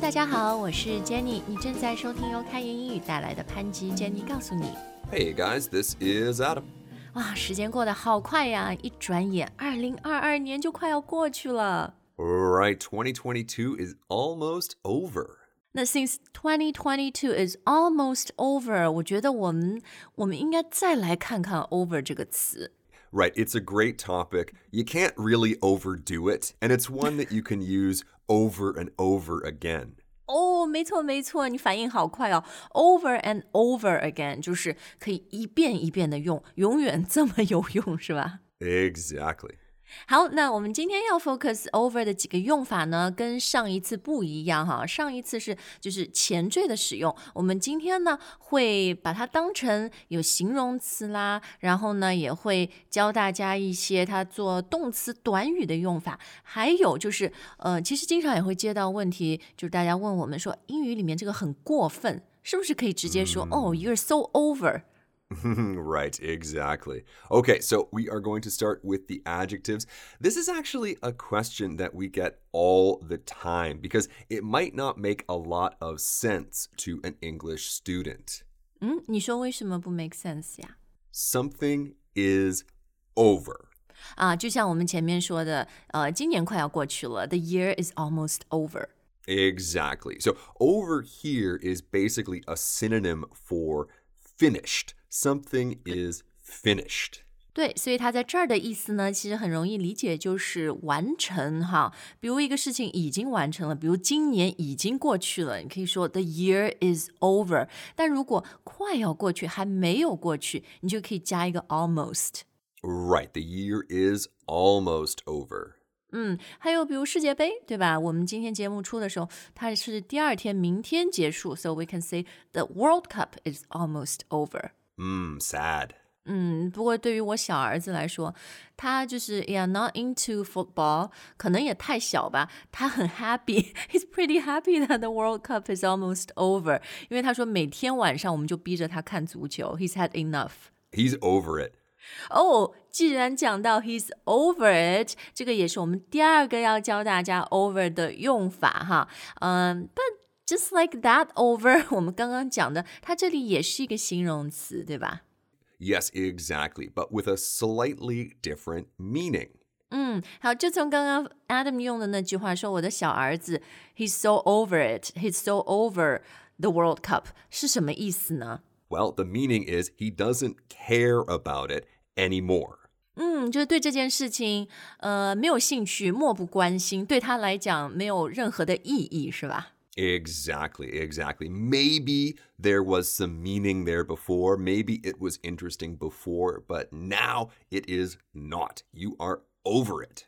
大家好，我是 Jenny，你正在收听由开言英语带来的潘吉 Jenny 告诉你。 Hey guys, this is Adam. 哇，时间过得好快呀！一转眼，二零二二年就快要过去了。 Right, 2022 is almost over. 那 since 2022 is almost over，我觉得我们我们应该再来看看 over 这个词。 Right, it's a great topic. You can't really overdo it, and it's one that you can use over and over again. 哦，没错没错，你反应好快哦。Over and over again，就是可以一遍一遍的用，永远这么有用，是吧？ Exactly. 好，那我们今天要 focus over 的几个用法呢，跟上一次不一样哈。上一次是就是前缀的使用，我们今天呢会把它当成有形容词啦，然后呢也会教大家一些它做动词短语的用法，还有就是呃，其实经常也会接到问题，就是大家问我们说英语里面这个很过分，是不是可以直接说、哦，you're so over？right, exactly. Okay, so we are going to start with the adjectives. This is actually a question that we get all the time because it might not make a lot of sense to an English student. 嗯，你说为什么不 make sense 呀？ Something is over. 啊，就像我们前面说的，呃，今年快要过去了，the year is almost over。 Exactly. So over here is basically a synonym for finished. Something is finished. 对，所以它在这儿的意思呢，其实很容易理解，就是完成哈。比如一个事情已经完成了，比如今年已经过去了，你可以说 the year is over。但如果快要过去，还没有过去，你就可以加一个 almost。 Right. The year is almost over. 嗯，还有比如世界杯，对吧？我们今天节目出的时候，它是第二天，明天结束，so we can say the World Cup is almost over。 Mmm, sad. 嗯，不过对于我小儿子来说，他就是 yeah not into football，可能也太小吧。他很 happy，he's pretty happy that the World Cup is almost over，因为他说每天晚上我们就逼着他看足球，he's had enough。 He's over it. 哦，既然讲到 he's over it，这个也是我们第二个要教大家 over 的用法哈。嗯，but just like that over，我们刚刚讲的，它这里也是一个形容词，对吧？ Yes, exactly, but with a slightly different meaning. 嗯，好，就从刚刚 Adam 用的那句话说，我的小儿子，he's so over it，he's so over the World Cup 是什么意思呢？ Well, the meaning is he doesn't care about it anymore. 嗯，就是对这件事情，呃，没有兴趣，漠不关心，对他来讲没有任何的意义，是吧？ Exactly, exactly. Maybe there was some meaning there before. Maybe it was interesting before, but now it is not. You are over it.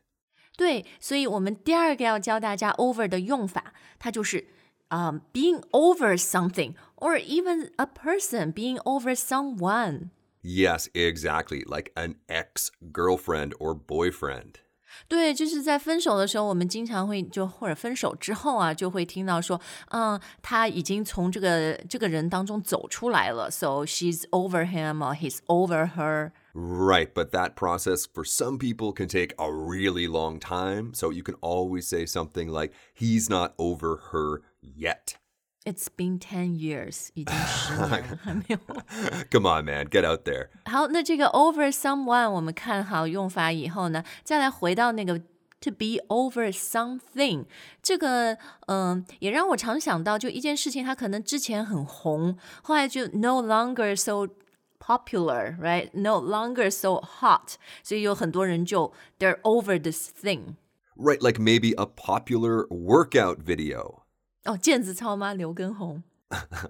对，所以我们第二个要教大家 over 的用法，它就是啊、being over something or even a person being over someone。 Yes, exactly. Like an ex girlfriend or boyfriend. 对，就是在分手的时候，我们经常会就或者分手之后啊，就会听到说，嗯，他已经从这个这个人当中走出来了，so she's over him or he's over her。 Right, but that process for some people can take a really long time. So you can always say something like, he's not over her yet. It's been ten years，已经十年了，还没有。 Come on, man, get out there. 好，那这个 over someone 我们看好用法以后呢，再来回到那个 to be over something，这个嗯、也让我常想到，就一件事情它可能之前很红，后来就 no longer so popular，right？No longer so hot，所以有很多人就 they're over this thing。 Right, like maybe a popular workout video. 哦，毽子操吗？刘畊宏。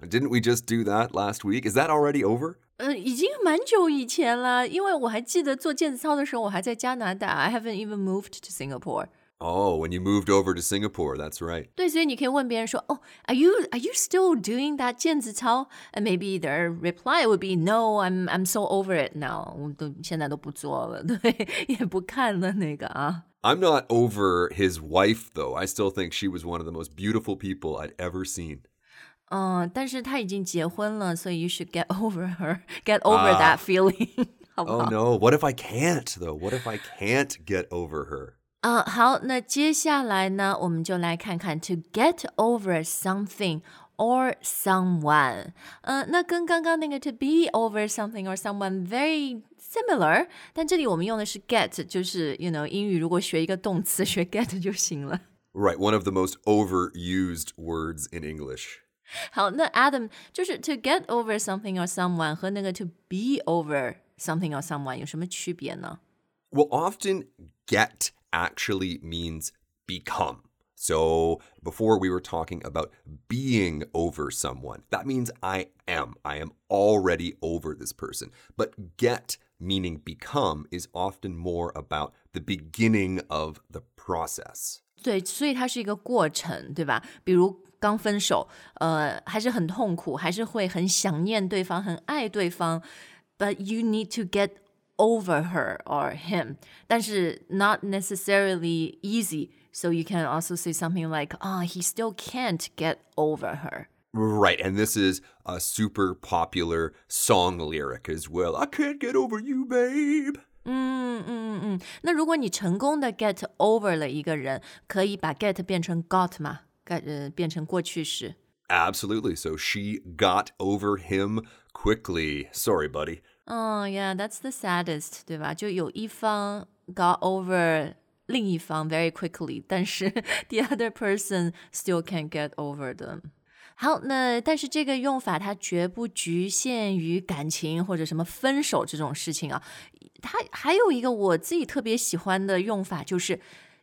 Didn't we just do that last week? Is that already over? 呃，已经蛮久以前了，因为我还记得做毽子操的时候，我还在加拿大，I haven't even moved to Singapore。 Oh, when you moved over to Singapore, that's right. 对，所以你可以问别人说，哦，Are you are you still doing that 毽子操？And maybe their reply would be No, I'm I'm so over it now。我都现在都不做了，对，也不看了那个啊。 I'm not over his wife, though. I still think she was one of the most beautiful people I'd ever seen. 嗯，但是他已经结婚了，所以 you should get over her, get over that feeling，好不 Oh 好？ no, what if I can't, though? What if I can't get over her? 啊，好，那接下来呢，我们就来看看 to get over something or someone。嗯，那跟刚刚那个 to be over something or someone very similar，但这里我们用的是 get，就是 you know 英语如果学一个动词，学 get 就行了。Right, one of the most overused words in English. 好，那 Adam 就是 to get over something or someone 和那个 to be over something or someone 有什么区别呢？ Well, often get actually means become. So before we were talking about being over someone, that means I am. I am already over this person. But get meaning become is often more about the beginning of the process. 对，所以它是一个过程，对吧？比如刚分手，呃，还是很痛苦，还是会很想念对方，很爱对方，but you need to get over her or him，但是 not necessarily easy。So you can also say something like, "Ah, he still can't get over her." Right, and this is a super popular song lyric as well. I can't get over you, babe. 嗯嗯嗯，那如果你成功的 get over 了一个人，可以把 get 变成 got 吗？改呃变成过去式。 Absolutely. So she got over him quickly. Sorry, buddy. 嗯、y e a h that's the saddest，对吧？就有一方 got over 另一方 very quickly，但是 the other person still can't get over them。 好，那但是这个用法它绝不局限于感情或者什么分手这种事情啊，它还有一个我自己特别喜欢的用法，就是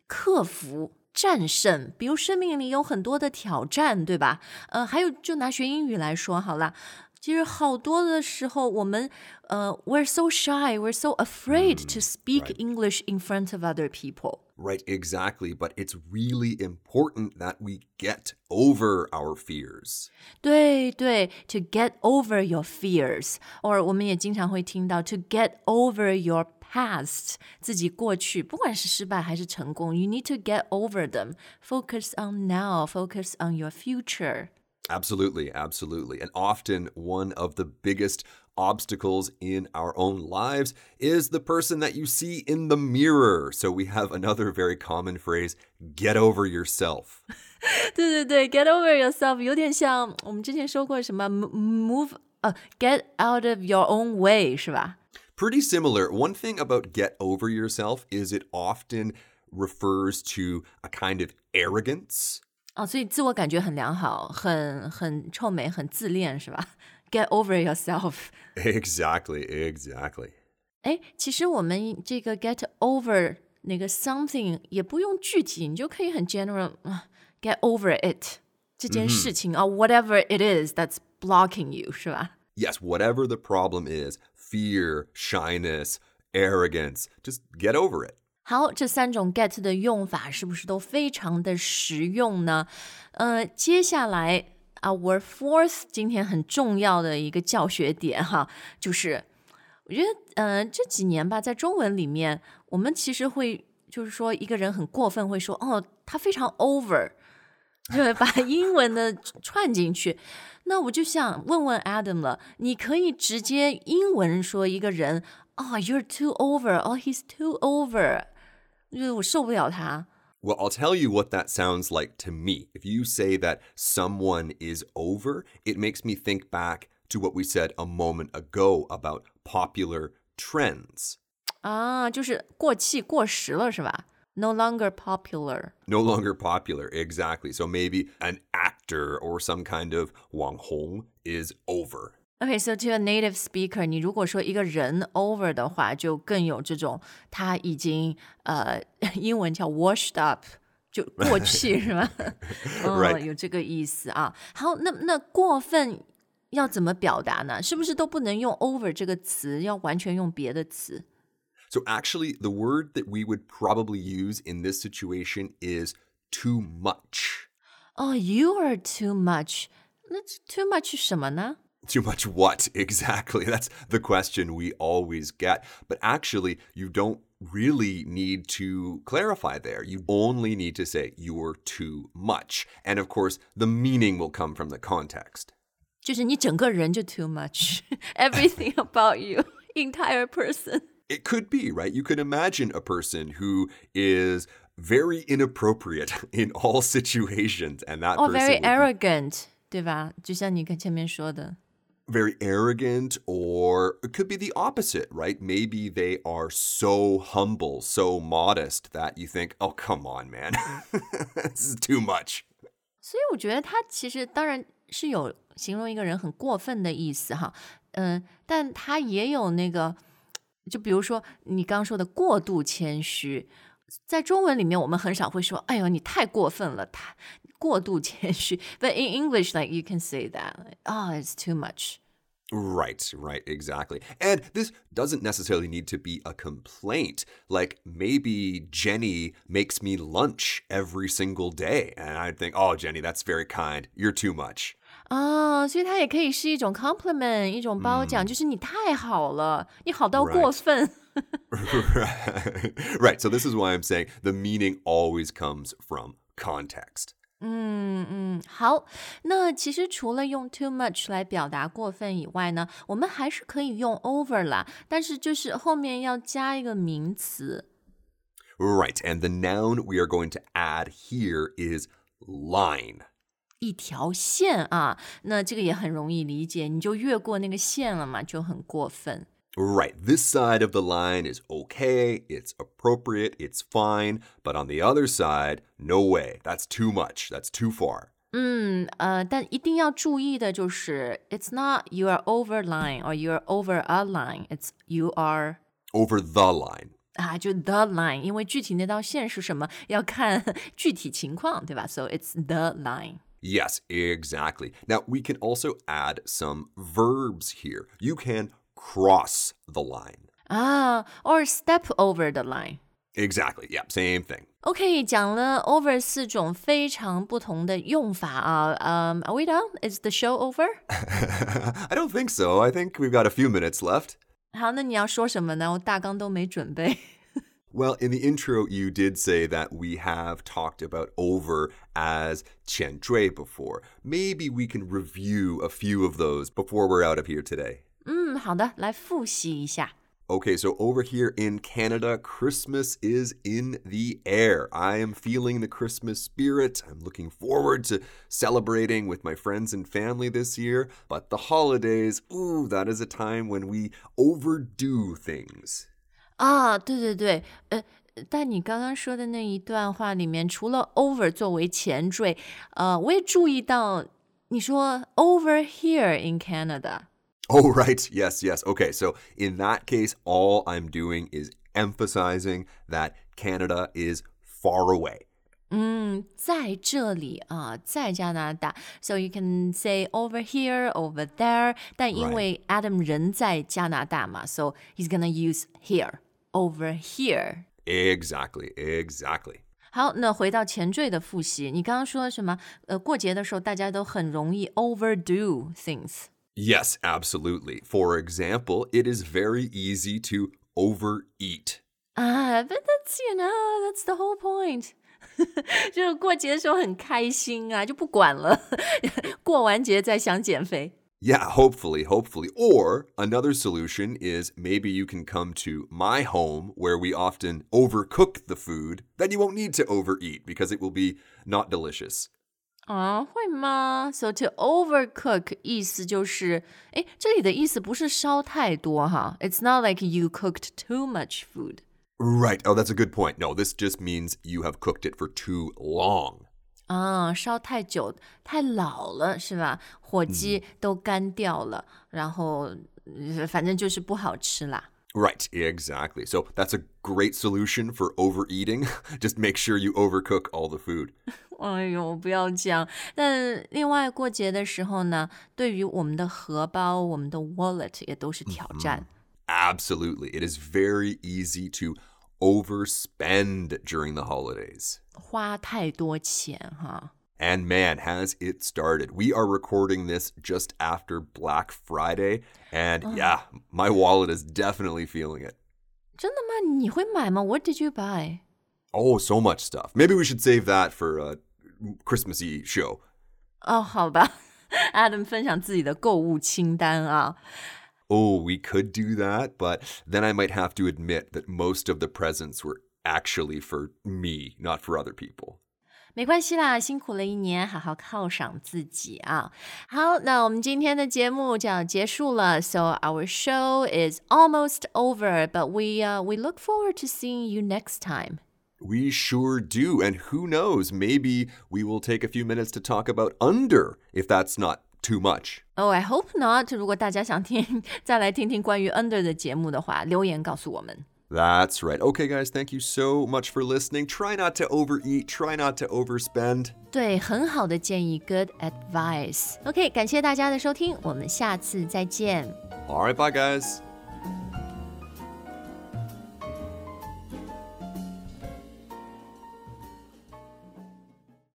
克服。战胜，比如生命里有很多的挑战，对吧？呃，还有就拿学英语来说好了，其实好多的时候我们呃，we're so shy, we're so afraid to speak English in front of other people. Right, exactly. But it's really important that we get over our fears. 对对，to get over your fears，or 我们也经常会听到 to get over your past，自己过去，不管是失败还是成功，you need to get over them. Focus on now, focus on your future. Absolutely, absolutely. And often one of the biggest obstacles in our own lives is the person that you see in the mirror. So we have another very common phrase get over yourself. 对对对，get over yourself 有点像我们之前说过什么 move 呃、get out of your own way 是吧？ Pretty similar. One thing about get over yourself is it often refers to a kind of arrogance. 哦，所以自我感觉很良好，很很臭美，很自恋是吧？Get over yourself。 Exactly, exactly. 哎，其实我们这个 get over 那个 something 也不用具体，你就可以很 general 啊，get over it 这件事情啊、whatever it is that's blocking you 是吧？ Yes, whatever the problem is fear, shyness, arrogance just get over it. 好，这三种 get 的用法是不是都非常的实用呢？呃，接下来 our fourth 今天很重要的一个教学点哈，就是我觉得呃这几年吧，在中文里面，我们其实会就是说一个人很过分，会说哦他非常 over，就会把 英文的串进去。那我就想问问 Adam 了，你可以直接英文说一个人哦、y o u r e too over，哦、he's too over，就是我受不了他。 Well, I'll tell you what that sounds like to me. If you say that someone is over, it makes me think back to what we said a moment ago about popular trends. 啊，就是过气过时了是吧？No longer popular。 No longer popular, exactly. So maybe an actor or some kind of Wang Hong is over. Okay, so to a native speaker，你如果说一个人 over 的话，就更有这种他已经呃，英文叫 washed up，就过去是吧？哦， Right. 有这个意思啊。好，那那过分要怎么表达呢？是不是都不能用 over 这个词，要完全用别的词？ So actually, the word that we would probably use in this situation is too much. 哦、y o u are too much。那 too much 是什么呢？ Too much what? Exactly. That's the question we always get. But actually, you don't really need to clarify there. You only need to say you're too much. And of course, the meaning will come from the context. 就是你整个人就 too much，everything about you，entire person。 It could be, right? You could imagine a person who is very inappropriate in all situations, and that Oh, person very would be arrogant，对吧？就像你跟前面说的。 very arrogant, or it could be the opposite, right? Maybe they are so humble, so modest that you think, oh, come on, man, this is too much. 所以我觉得他其实当然是有形容一个人很过分的意思哈，嗯，但他也有那个，就比如说你刚刚说的过度谦虚，在中文里面我们很少会说，哎呦你太过分了，太 过度谦虚。But in English, like you can say that, like, oh, it's too much. Right, right, exactly. And this doesn't necessarily need to be a complaint. Like maybe Jenny makes me lunch every single day. And I'd think, oh, Jenny, that's very kind. You're too much. 啊、所以它也可以是一种 compliment，一种褒奖，就是你太好了，你好到过 Right. 分。 right. So this is why I'm saying the meaning always comes from context. 嗯嗯，好，那其实除了用 too much 来表达过分以外呢，我们还是可以用 over 啦，但是就是后面要加一个名词。Right. And the noun we are going to add here is line. 一条线啊，那这个也很容易理解，你就越过那个线了嘛，就很过分。Right. This side of the line is okay, it's appropriate, it's fine. But on the other side, no way. That's too much. That's too far. 嗯呃，但一定要注意的就是，it's not you are over line or you are over a line，it's you are Over the line. 啊，就 the line，因为具体那道线是什么要看具体情况，对吧？So it's the line。 Yes, exactly. Now, we can also add some verbs here. You can cross the line. 啊，or step over the line。 Exactly. Yeah, same thing. OK，讲了 over 四种非常不同的用法啊。嗯、a r e we done? Is the show over? I don't think so. I think we've got a few minutes left. 好，那你要说什么呢？我大纲都没准备。 Well, in the intro, you did say that we have talked about over as 前缀 before. Maybe we can review a few of those before we're out of here today. 嗯，好的，来复习一下。 Okay, so over here in Canada, Christmas is in the air. I am feeling the Christmas spirit. I'm looking forward to celebrating with my friends and family this year. But the holidays, ooh, that is a time when we overdo things. 啊，对对对，呃，但你刚刚说的那一段话里面，除了 over 作为前缀，呃，我也注意到你说 over here in Canada。 Oh, right. Yes, yes. Okay, so in that case, all I'm doing is emphasizing that Canada is far away. 嗯，在这里啊，在加拿大，so you can say over here, over there。但因为 Adam 人在加拿大嘛，so he's gonna use here, over here。 Exactly, exactly. 好，那回到前缀的复习，你刚刚说什么？呃，过节的时候大家都很容易 overdo things。 Yes, absolutely. For example, it is very easy to overeat. 啊，but that's you know that's the whole point 。就是过节的时候很开心啊，就不管了，过完节再想减肥。 Yeah, hopefully, hopefully. Or another solution is maybe you can come to my home where we often overcook the food. Then you won't need to overeat because it will be not delicious. 啊，会吗？So to overcook 意思就是，哎，这里的意思不是烧太多哈，It's not like you cooked too much food。Right. Oh, that's a good point. No, this just means you have cooked it for too long. 啊，烧太久太老了是吧？火鸡都干掉了，然后呃反正就是不好吃啦。Right, exactly. So that's a great solution for overeating. just make sure you overcook all the food. 哎呦，不要讲。但另外过节的时候呢，对于我们的荷包、我们的 wallet 也都是挑战。 Absolutely. It is very easy to overspend during the holidays. 花太多钱哈。 And man, has it started. We are recording this just after Black Friday. And yeah, my wallet is definitely feeling it. 真的吗？你会买吗？What did you buy？ Oh, so much stuff. Maybe we should save that for a Christmassy show. 哦，好吧，Adam 分享自己的购物清单啊。 Oh, we could do that, but then I might have to admit that most of the presents were actually for me, not for other people. 没关系啦，辛苦了一年，好好犒赏自己啊！好，那我们今天的节目就要结束了。So our show is almost over, but we uh, we look forward to seeing you next time. We sure do. And who knows, maybe we will take a few minutes to talk about under if that's not too much. Oh, I hope not. 如果大家想听再来听听关于 under 的节目的话，留言告诉我们。 That's right. Okay, guys, thank you so much for listening. Try not to overeat, try not to overspend. 对，很好的建议，good advice。OK，感谢大家的收听，我们下次再见。All right, bye, guys.